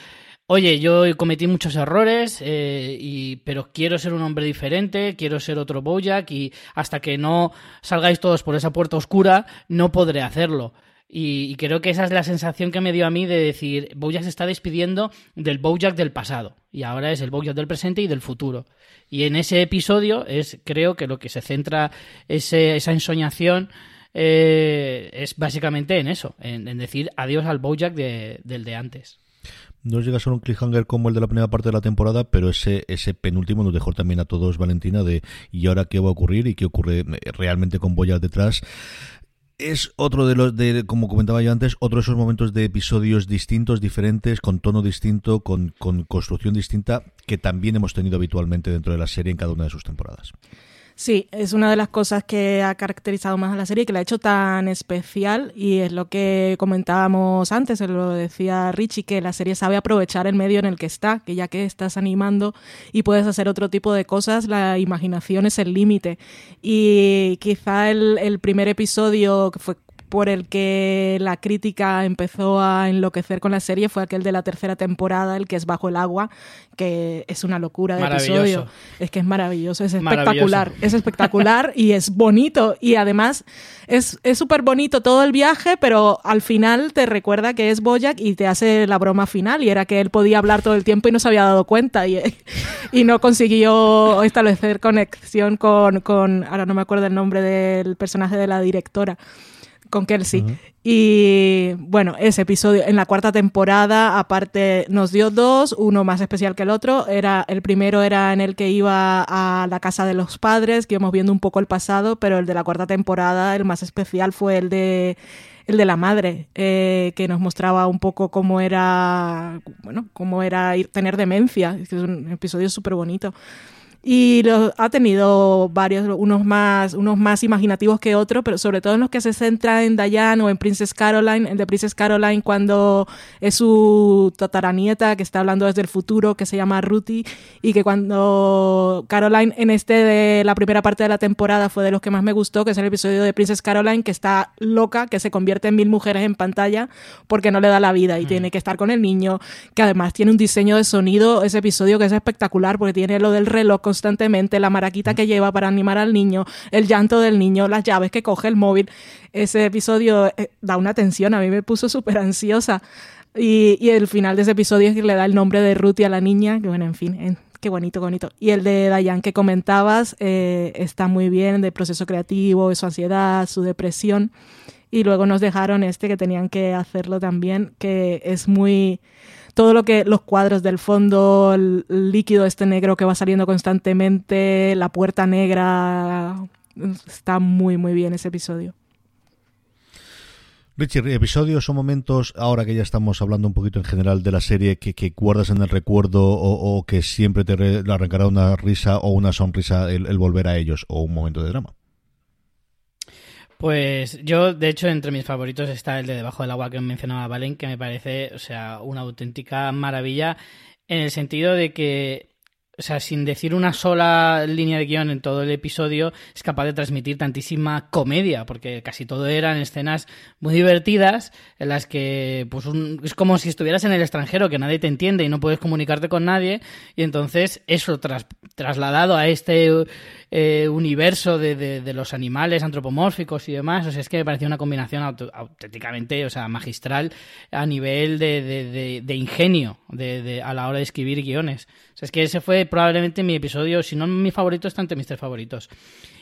[SPEAKER 3] Oye, yo cometí muchos errores, eh, y, pero quiero ser un hombre diferente, quiero ser otro Bojack y hasta que no salgáis todos por esa puerta oscura, no podré hacerlo. Y, creo que esa es la sensación que me dio a mí de decir, Bojack se está despidiendo del Bojack del pasado y ahora es el Bojack del presente y del futuro. Y en ese episodio es, creo que lo que se centra ese, esa ensoñación eh, es básicamente en eso, en, decir adiós al Bojack del de antes.
[SPEAKER 1] No llega a ser un cliffhanger como el de la primera parte de la temporada, pero ese, ese penúltimo nos dejó también a todos, Valentina, de ¿y ahora qué va a ocurrir? y qué ocurre eh, realmente con Boya detrás es otro de los de como comentaba yo antes otro de esos momentos de episodios distintos diferentes con tono distinto con, con construcción distinta que también hemos tenido habitualmente dentro de la serie en cada una de sus temporadas
[SPEAKER 2] Sí, es una de las cosas que ha caracterizado más a la serie, que la ha hecho tan especial y es lo que comentábamos antes, lo decía Richie, que la serie sabe aprovechar el medio en el que está, que ya que estás animando y puedes hacer otro tipo de cosas, la imaginación es el límite. Y quizá el, el primer episodio, que fue por el que la crítica empezó a enloquecer con la serie fue aquel de la tercera temporada, el que es Bajo el agua, que es una locura de episodio. Es que es maravilloso, es espectacular, es espectacular y es bonito. Y además es súper bonito todo el viaje, pero al final te recuerda que es Boyack y te hace la broma final. Y era que él podía hablar todo el tiempo y no se había dado cuenta y, y no consiguió establecer conexión con, con, ahora no me acuerdo el nombre del personaje de la directora con Kelsey. Y bueno, ese episodio en la cuarta temporada, aparte, nos dio dos, uno más especial que el otro. Era, el primero era en el que iba a la casa de los padres, que íbamos viendo un poco el pasado, pero el de la cuarta temporada, el más especial fue el de el de la madre, eh, que nos mostraba un poco cómo era, bueno, cómo era ir, tener demencia. Es un episodio súper bonito y ha tenido varios, unos más, unos más imaginativos que otros, pero sobre todo en los que se centra en Diane o en Princess Caroline, el de Princess Caroline cuando es su tataranieta que está hablando desde el futuro, que se llama Ruthie, y que cuando Caroline en este de la primera parte de la temporada fue de los que más me gustó, que es el episodio de Princess Caroline, que está loca, que se convierte en mil mujeres en pantalla porque no le da la vida y mm. tiene que estar con el niño, que además tiene un diseño de sonido, ese episodio que es espectacular porque tiene lo del reloj constantemente, la maraquita que lleva para animar al niño, el llanto del niño, las llaves que coge el móvil. Ese episodio eh, da una tensión, a mí me puso súper ansiosa. Y, el final de ese episodio es que le da el nombre de Ruthie a la niña, que bueno, en fin, qué bonito, bonito. Y el de Dayan que comentabas eh, está muy bien, de proceso creativo, su ansiedad, su depresión. Y luego nos dejaron este que tenían que hacerlo también, que es muy todo lo que los cuadros del fondo, el líquido este negro que va saliendo constantemente, la puerta negra, está muy muy bien ese episodio.
[SPEAKER 1] Richie, episodios o momentos, ahora que ya estamos hablando un poquito en general de la serie, que, guardas en el recuerdo o, que siempre te arrancará una risa o una sonrisa el volver a ellos o un momento de drama.
[SPEAKER 3] Pues yo, de hecho, entre mis favoritos está el de Debajo del agua que mencionaba Valen, que me parece, o sea, una auténtica maravilla en el sentido de que o sea, sin decir una sola línea de guion en todo el episodio, es capaz de transmitir tantísima comedia, porque casi todo eran escenas muy divertidas, en las que pues es como si estuvieras en el extranjero, que nadie te entiende y no puedes comunicarte con nadie, y entonces eso trasladado a este eh, universo de, de, los animales antropomórficos y demás, o sea, es que me parecía una combinación auténticamente, o sea, magistral a nivel de, de ingenio a la hora de escribir guiones. O sea, es que ese fue probablemente mi episodio, si no mi favorito, está entre mis tres favoritos.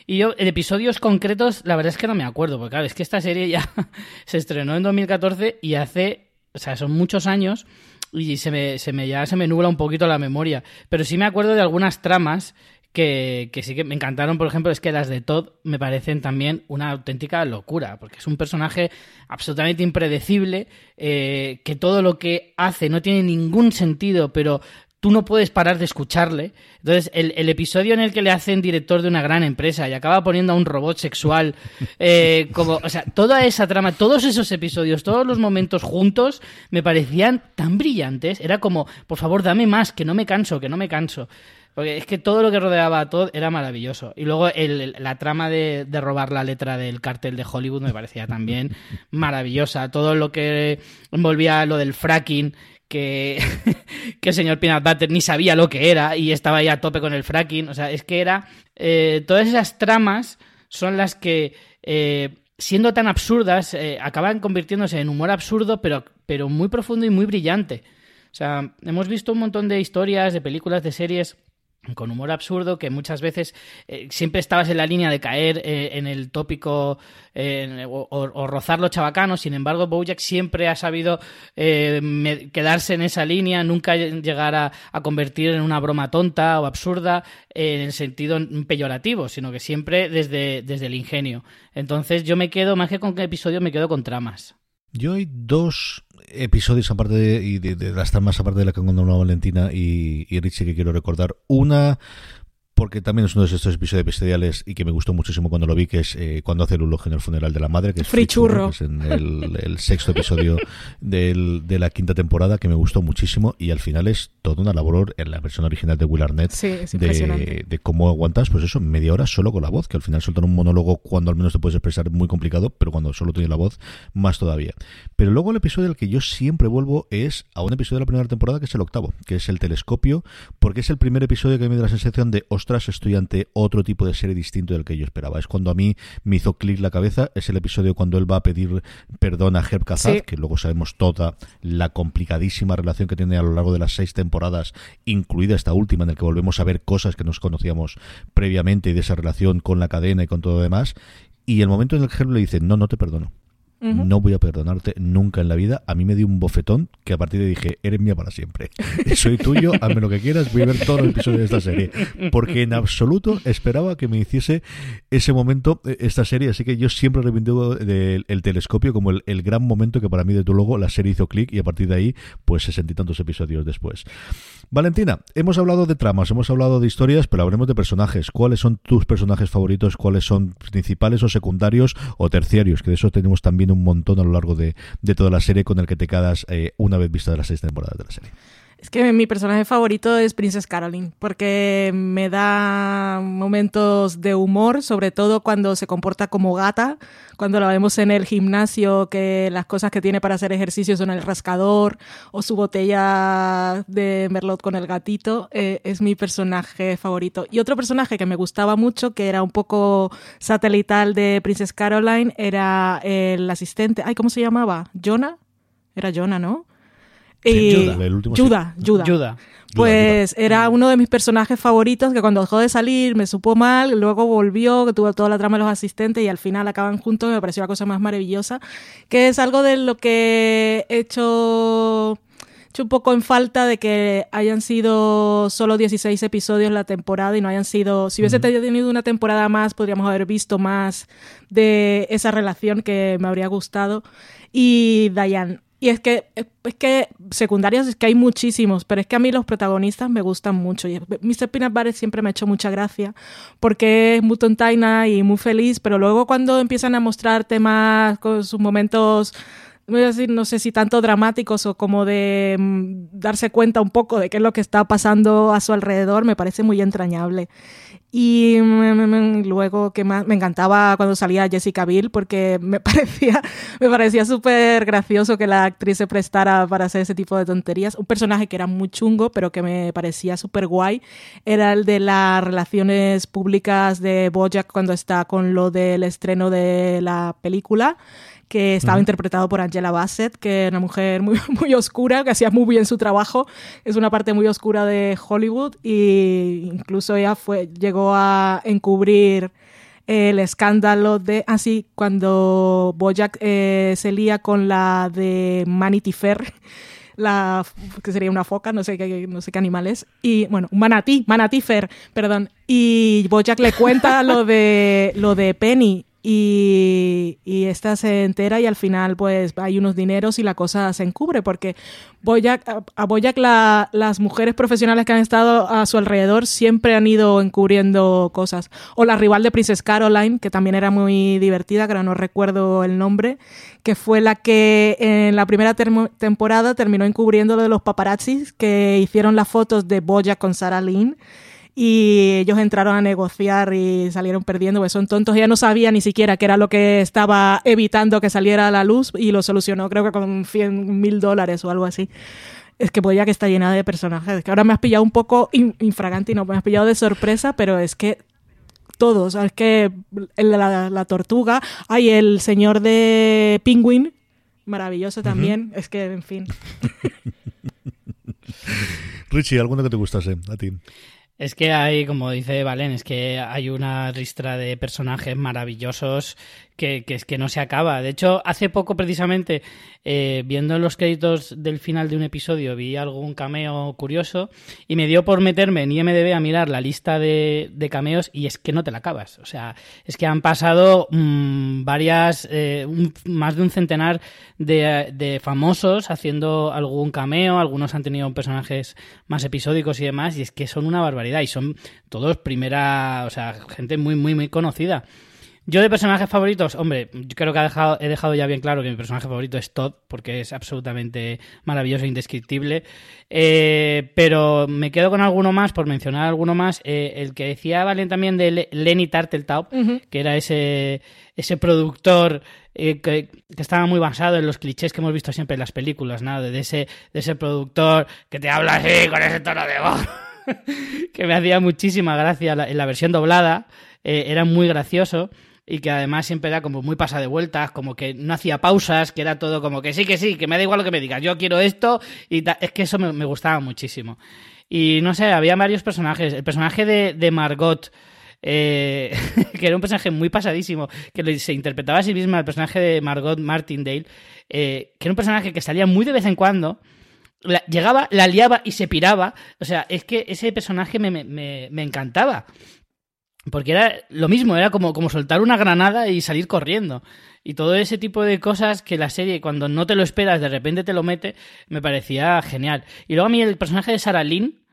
[SPEAKER 3] Y yo, en episodios concretos, la verdad es que no me acuerdo, porque claro, es que esta serie ya se estrenó en 2014 y hace, o sea, son muchos años y se me, se me ya se me nubla un poquito la memoria. Pero sí me acuerdo de algunas tramas que, que, sí que me encantaron, por ejemplo, es que las de Todd me parecen también una auténtica locura, porque es un personaje absolutamente impredecible, eh, que todo lo que hace no tiene ningún sentido, pero tú no puedes parar de escucharle. Entonces, el, episodio en el que le hacen director de una gran empresa y acaba poniendo a un robot sexual, eh, como, o sea, toda esa trama, todos esos episodios, todos los momentos juntos, me parecían tan brillantes. Era como, por favor, dame más, que no me canso, que no me canso. Porque es que todo lo que rodeaba a Todd era maravilloso. Y luego la trama de, de, robar la letra del cartel de Hollywood me parecía también maravillosa. Todo lo que envolvía lo del fracking que, que el señor Peanut Butter ni sabía lo que era y estaba ya a tope con el fracking. O sea, es que era. Eh, todas esas tramas son las que. Eh, siendo tan absurdas, eh, acaban convirtiéndose en humor absurdo, pero, pero muy profundo y muy brillante. O sea, hemos visto un montón de historias, de películas, de series con humor absurdo que muchas veces eh, siempre estabas en la línea de caer eh, en el tópico o, rozar lo chabacano. Sin embargo Bojack siempre ha sabido eh, quedarse en esa línea nunca llegar a, convertir en una broma tonta o absurda en el sentido peyorativo sino que siempre desde, desde el ingenio. Entonces yo me quedo más que con qué episodio me quedo con tramas.
[SPEAKER 1] Yo hay dos episodios aparte de, y de, las tramas aparte de la que han Valentina y, y Richie que quiero recordar. Una porque también es uno de estos episodios episodiales y que me gustó muchísimo cuando lo vi, que es eh, cuando hace el ulog en el funeral de la madre, que es
[SPEAKER 2] Frichurro,
[SPEAKER 1] que es en el, sexto episodio del, de la quinta temporada, que me gustó muchísimo y al final es toda una labor en la versión original de Will Arnett
[SPEAKER 2] de,
[SPEAKER 1] de, cómo aguantas, pues eso, media hora solo con la voz, que al final sueltan un monólogo cuando al menos te puedes expresar muy complicado, pero cuando solo tiene la voz, más todavía. Pero luego el episodio al que yo siempre vuelvo es a un episodio de la primera temporada que es el octavo, que es el telescopio, porque es el primer episodio que me da la sensación de estoy ante otro tipo de serie distinto del que yo esperaba. Es cuando a mí me hizo clic la cabeza, es el episodio cuando él va a pedir perdón a Herb Kazaz, que luego sabemos toda la complicadísima relación que tiene a lo largo de las seis temporadas, incluida esta última, en el que volvemos a ver cosas que nos conocíamos previamente y de esa relación con la cadena y con todo lo demás. Y el momento en el que Herb le dice, no, no te perdono no voy a perdonarte nunca en la vida. A mí me dio un bofetón que a partir de dije, eres mía para siempre. Soy tuyo, hazme lo que quieras, voy a ver todos los episodios de esta serie. Porque en absoluto esperaba que me hiciese ese momento eh, esta serie. Así que yo siempre reivindico el, el telescopio como el, gran momento que para mí, de tu luego, la serie hizo clic y a partir de ahí, pues sesenta y tantos episodios después. Valentina, hemos hablado de tramas, hemos hablado de historias, pero hablemos de personajes. ¿Cuáles son tus personajes favoritos? ¿Cuáles son principales o secundarios o terciarios? Que de eso tenemos también un montón a lo largo de, toda la serie con el que te quedas eh, una vez vista de las seis temporadas de la serie.
[SPEAKER 2] Es que mi personaje favorito es Princess Caroline, porque me da momentos de humor, sobre todo cuando se comporta como gata, cuando la vemos en el gimnasio, que las cosas que tiene para hacer ejercicio son el rascador o su botella de merlot con el gatito, eh, es mi personaje favorito. Y otro personaje que me gustaba mucho, que era un poco satelital de Princess Caroline, era el asistente, ay, ¿cómo se llamaba? ¿Jonah? Era Jonah, ¿no?
[SPEAKER 1] Y
[SPEAKER 2] Judah, Judah, Pues era uno de mis personajes favoritos que cuando dejó de salir me supo mal, luego volvió, que tuvo toda la trama de los asistentes y al final acaban juntos, me pareció la cosa más maravillosa, que es algo de lo que he hecho, hecho un poco en falta de que hayan sido solo 16 episodios la temporada y no hayan sido, si hubiese tenido una temporada más, podríamos haber visto más de esa relación que me habría gustado. Y Diane, y es que, es que secundarios es que hay muchísimos, pero es que a mí los protagonistas me gustan mucho. Y Mr. Peanut Butter siempre me ha hecho mucha gracia porque es muy tontaina y muy feliz, pero luego cuando empiezan a mostrar temas con sus momentos no sé si tanto dramáticos o como de mm, darse cuenta un poco de qué es lo que está pasando a su alrededor, me parece muy entrañable. Y mm, luego que más me encantaba cuando salía Jessica Biel porque me parecía me parecía súper gracioso que la actriz se prestara para hacer ese tipo de tonterías. Un personaje que era muy chungo, pero que me parecía súper guay, era el de las relaciones públicas de Bojack cuando está con lo del estreno de la película que estaba interpretado por Angela Bassett, que era una mujer muy, muy oscura, que hacía muy bien su trabajo. Es una parte muy oscura de Hollywood e incluso ella fue, llegó a encubrir el escándalo de así ah, cuando Bojack eh, se lía con la de Manity Fair la que sería una foca, no sé qué, no sé qué animal es, y bueno, un manatí, manatí Fair, perdón, y Bojack le cuenta lo de lo de Penny y, esta se entera y al final pues hay unos dineros y la cosa se encubre porque Boyack, a la, las mujeres profesionales que han estado a su alrededor siempre han ido encubriendo cosas. O la rival de Princess Caroline, que también era muy divertida, que no recuerdo el nombre, que fue la que en la primera temporada terminó encubriendo lo de los paparazzis que hicieron las fotos de Boyack con Sarah Lynn y ellos entraron a negociar y salieron perdiendo, pues son tontos, ella no sabía ni siquiera qué era lo que estaba evitando que saliera a la luz y lo solucionó creo que con 100 mil dólares o algo así. Es que voy a que está llena de personajes, que ahora me has pillado un poco infragante y no me has pillado de sorpresa, pero es que todos, es que la, la tortuga, hay el señor de Penguin, maravilloso también, es que en fin.
[SPEAKER 1] Richie, ¿alguno que te gustase a ti?
[SPEAKER 3] Es que hay, como dice Valen, es que hay una ristra de personajes maravillosos que, es que no se acaba. De hecho, hace poco precisamente, eh, viendo los créditos del final de un episodio, vi algún cameo curioso y me dio por meterme en IMDB a mirar la lista de, cameos y es que no te la acabas. O sea, es que han pasado mm, varias, eh, más de un centenar de, de, famosos haciendo algún cameo, algunos han tenido personajes más episódicos y demás y es que son una barbaridad y son todos primera, o sea, gente muy, muy, muy conocida. Yo de personajes favoritos, hombre, yo creo que he dejado, he dejado ya bien claro que mi personaje favorito es Todd, porque es absolutamente maravilloso e indescriptible. Eh, pero me quedo con alguno más, por mencionar alguno más. Eh, el que decía Valen también de Lenny Tarteltaub, que era ese, ese productor eh, que, estaba muy basado en los clichés que hemos visto siempre en las películas, ¿no? De ese, de ese productor que te habla así, con ese tono de voz. que me hacía muchísima gracia en la versión doblada. era muy gracioso y que además siempre era como muy pasa de vueltas, como que no hacía pausas, que era todo como que sí, que sí, que me da igual lo que me digas, yo quiero esto y es que eso me, gustaba muchísimo. Y no sé, había varios personajes. El personaje de, Margot, eh, que era un personaje muy pasadísimo, que se interpretaba a sí misma, el personaje de Margot Martindale, eh, que era un personaje que salía muy de vez en cuando. llegaba, la liaba y se piraba. O sea, es que ese personaje me, me, me encantaba. Porque era lo mismo, era como, como soltar una granada y salir corriendo. Y todo ese tipo de cosas que la serie, cuando no te lo esperas, de repente te lo mete, me parecía genial. Y luego a mí el personaje de Sarah Lynn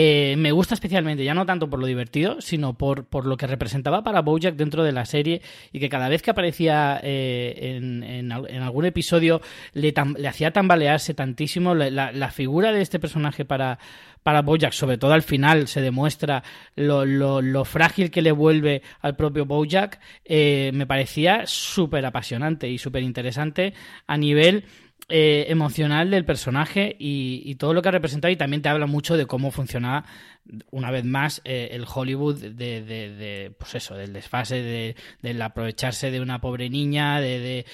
[SPEAKER 3] eh, me gusta especialmente, ya no tanto por lo divertido, sino por, por, lo que representaba para Bojack dentro de la serie y que cada vez que aparecía eh, en, en, algún episodio le, hacía tambalearse tantísimo. La, figura de este personaje para, para Bojack, sobre todo al final, se demuestra lo, lo, lo frágil que le vuelve al propio Bojack, eh, me parecía súper apasionante y súper interesante a nivel eh, emocional del personaje y, todo lo que ha representado y también te habla mucho de cómo funcionaba una vez más eh, el Hollywood de, de, pues eso del desfase de, del aprovecharse de una pobre niña de,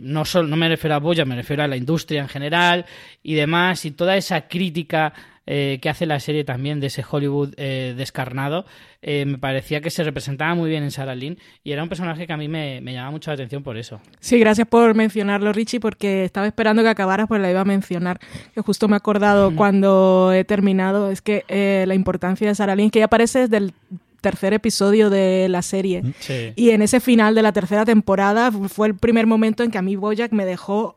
[SPEAKER 3] no solo no me refiero a Boya me refiero a la industria en general y demás y toda esa crítica eh, que hace la serie también de ese Hollywood eh, descarnado, eh, me parecía que se representaba muy bien en Sarah Lynn y era un personaje que a mí me, me llamaba mucho la atención por eso.
[SPEAKER 2] Sí, gracias por mencionarlo, Richie, porque estaba esperando que acabaras, pues la iba a mencionar. Que justo me he acordado cuando he terminado, es que la importancia de Sarah Lynn, que ya aparece desde el tercer episodio de la serie. Y en ese final de la tercera temporada fue el primer momento en que a mí Boyack me dejó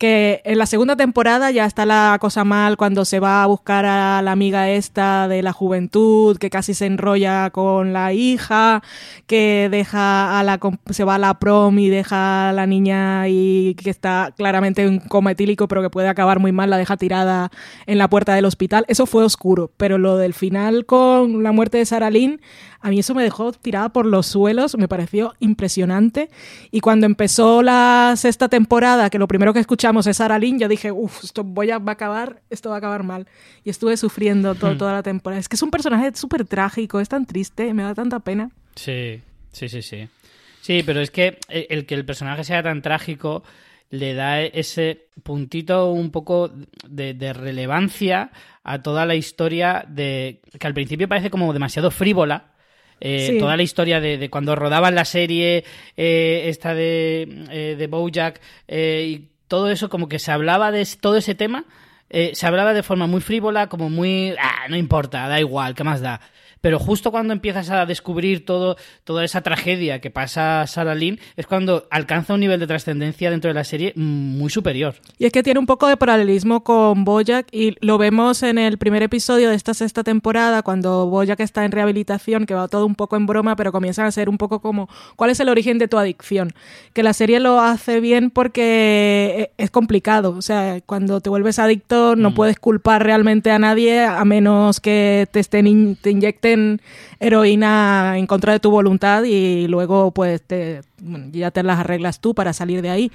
[SPEAKER 2] que en la segunda temporada ya está la cosa mal cuando se va a buscar a la amiga esta de la juventud, que casi se enrolla con la hija, que deja a la se va a la prom y deja a la niña y que está claramente en coma etílico, pero que puede acabar muy mal, la deja tirada en la puerta del hospital. Eso fue oscuro, pero lo del final con la muerte de Sarah Lynn a mí eso me dejó tirada por los suelos, me pareció impresionante. Y cuando empezó la sexta temporada, que lo primero que escuchamos es Sarah yo dije, uff, esto voy a, va a acabar, esto va a acabar mal. Y estuve sufriendo hmm. toda la temporada. Es que es un personaje súper trágico, es tan triste, me da tanta pena.
[SPEAKER 3] Sí, sí, sí, sí. Sí, pero es que el que el personaje sea tan trágico le da ese puntito un poco de, de, relevancia a toda la historia de que al principio parece como demasiado frívola eh, toda la historia de, cuando rodaban la serie eh, esta de, eh, de Bojack y todo eso, como que se hablaba de todo ese tema, se hablaba de forma muy frívola, como muy, ah, no importa, da igual, ¿qué más da? Pero justo cuando empiezas a descubrir todo, toda esa tragedia que pasa Sarah Lynn, es cuando alcanza un nivel de trascendencia dentro de la serie muy superior.
[SPEAKER 2] Y es que tiene un poco de paralelismo con Bojack y lo vemos en el primer episodio de esta sexta temporada, cuando Bojack está en rehabilitación, que va todo un poco en broma, pero comienzan a ser un poco como, ¿cuál es el origen de tu adicción? Que la serie lo hace bien porque e, es complicado, o sea, cuando te vuelves adicto no mm. puedes culpar realmente a nadie a menos que te estén te inyecten heroína en contra de tu voluntad y luego pues te, ya te las arreglas tú para salir de ahí.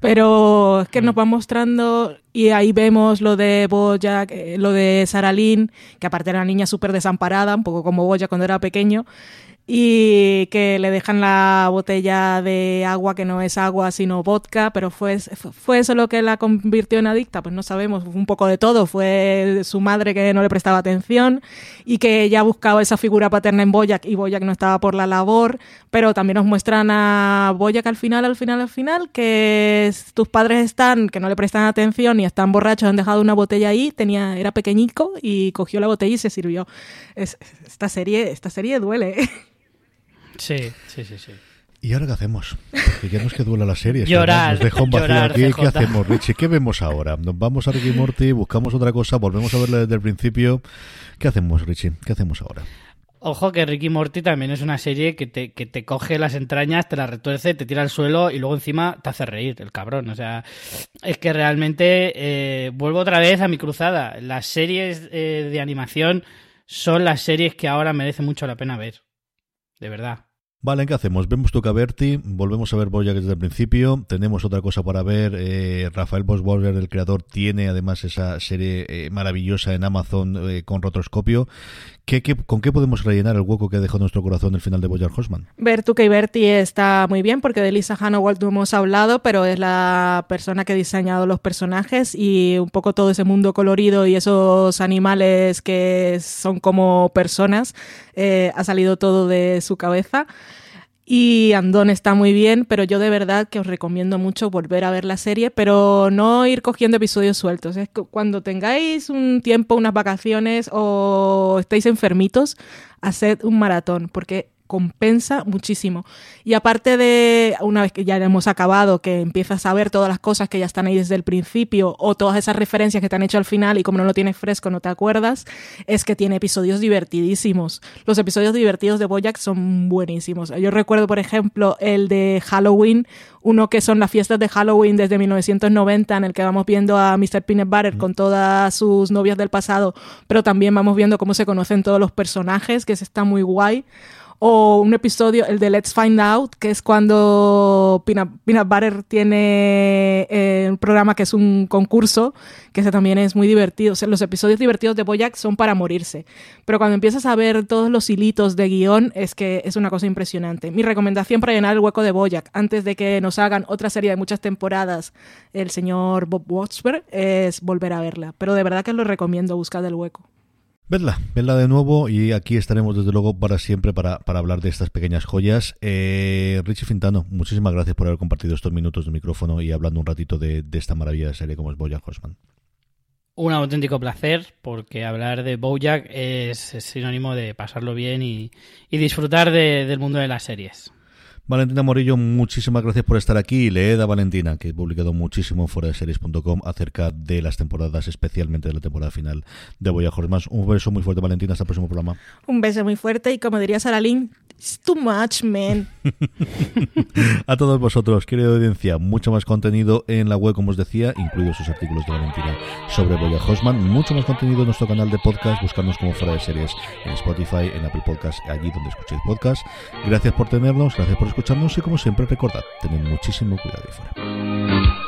[SPEAKER 2] Pero es que nos mm. va mostrando y ahí vemos lo de Bojack, eh, lo de Sarah Lynn, que aparte era una niña súper desamparada, un poco como Boya cuando era pequeño, y que le dejan la botella de agua que no es agua sino vodka, pero fue, fue eso lo que la convirtió en adicta, pues no sabemos, un poco de todo, fue su madre que no le prestaba atención y que ella buscaba esa figura paterna en Boyac y Boyac no estaba por la labor, pero también nos muestran a Boyac al final, al final, al final, que tus padres están, que no le prestan atención y están borrachos, han dejado una botella ahí, tenía, era pequeñico y cogió la botella y se sirvió. esta serie, esta serie duele.
[SPEAKER 3] Sí, sí, sí, sí.
[SPEAKER 1] ¿Y ahora qué hacemos? Porque ya no es que duela la serie.
[SPEAKER 3] Llorar.
[SPEAKER 1] Nos deja un vacío aquí. ¿Qué hacemos, Richie? ¿Qué vemos ahora? ¿Nos vamos a Ricky Morty? ¿Buscamos otra cosa? ¿Volvemos a verla desde el principio? ¿Qué hacemos, Richie? ¿Qué hacemos ahora?
[SPEAKER 3] Ojo que Ricky Morty también es una serie que te, que te coge las entrañas, te las retuerce, te tira al suelo y luego encima te hace reír, el cabrón. O sea, es que realmente eh, vuelvo otra vez a mi cruzada. Las series eh, de animación son las series que ahora merece mucho la pena ver. De verdad.
[SPEAKER 1] Vale, ¿qué hacemos? Vemos Tocaberti, volvemos a ver Boya desde el principio, tenemos otra cosa para ver, eh, Rafael Bosborger, el creador, tiene además esa serie eh, maravillosa en Amazon eh, con rotoscopio. ¿Qué, con qué podemos rellenar el hueco que ha dejado nuestro corazón el final de Boyer Hosman?
[SPEAKER 2] Bertuca y Berti está muy bien porque de Lisa Hannawalt no hemos hablado, pero es la persona que ha diseñado los personajes y un poco todo ese mundo colorido y esos animales que son como personas, ha salido todo de su cabeza. Y Andón está muy bien, pero yo de verdad que os recomiendo mucho volver a ver la serie, pero no ir cogiendo episodios sueltos. Es que cuando tengáis un tiempo, unas vacaciones o estéis enfermitos, haced un maratón, porque compensa muchísimo. Y aparte de, una vez que ya hemos acabado, que empiezas a ver todas las cosas que ya están ahí desde el principio, o todas esas referencias que te han hecho al final y como no lo tienes fresco no te acuerdas, es que tiene episodios divertidísimos. Los episodios divertidos de Boyack son buenísimos. Yo recuerdo, por ejemplo, el de Halloween, uno que son las fiestas de Halloween desde 1990, en el que vamos viendo a Mr. Peanut Butter con todas sus novias del pasado, pero también vamos viendo cómo se conocen todos los personajes, que se está muy guay o un episodio, el de Let's Find Out, que es cuando Peanut, Butter tiene eh, un programa que es un concurso, que ese también es muy divertido. O los episodios divertidos de Boyack son para morirse. Pero cuando empiezas a ver todos los hilitos de guion, es que es una cosa impresionante. Mi recomendación para llenar el hueco de Boyack, antes de que nos hagan otra serie de muchas temporadas, el señor Bob Watchberg, es volver a verla. Pero de verdad que lo recomiendo, buscar el hueco.
[SPEAKER 1] Vedla, vedla de nuevo y aquí estaremos desde luego para siempre para, para hablar de estas pequeñas joyas. Eh, Richie Fintano, muchísimas gracias por haber compartido estos minutos de micrófono y hablando un ratito de, esta maravillosa serie como es Bojack Horseman.
[SPEAKER 3] Un auténtico placer porque hablar de Bojack es, sinónimo de pasarlo bien y, disfrutar del mundo de las series.
[SPEAKER 1] Valentina Morillo, muchísimas gracias por estar aquí. Leed a Valentina, que he publicado muchísimo en fuera de series.com acerca de las temporadas, especialmente de la temporada final de Boya Más. Un beso muy fuerte, Valentina. Hasta el próximo programa.
[SPEAKER 2] Un beso muy fuerte y como diría Sara Lynn, it's too much, man.
[SPEAKER 1] a todos vosotros, querida audiencia, mucho más contenido en la web, como os decía, incluidos sus artículos de Valentina sobre Boya Horseman. Mucho más contenido en nuestro canal de podcast. Buscarnos como fuera de series en Spotify, en Apple Podcast, allí donde escuchéis podcast. Gracias por tenernos, gracias por escucharnos y como siempre recordad, tened muchísimo cuidado ahí fuera.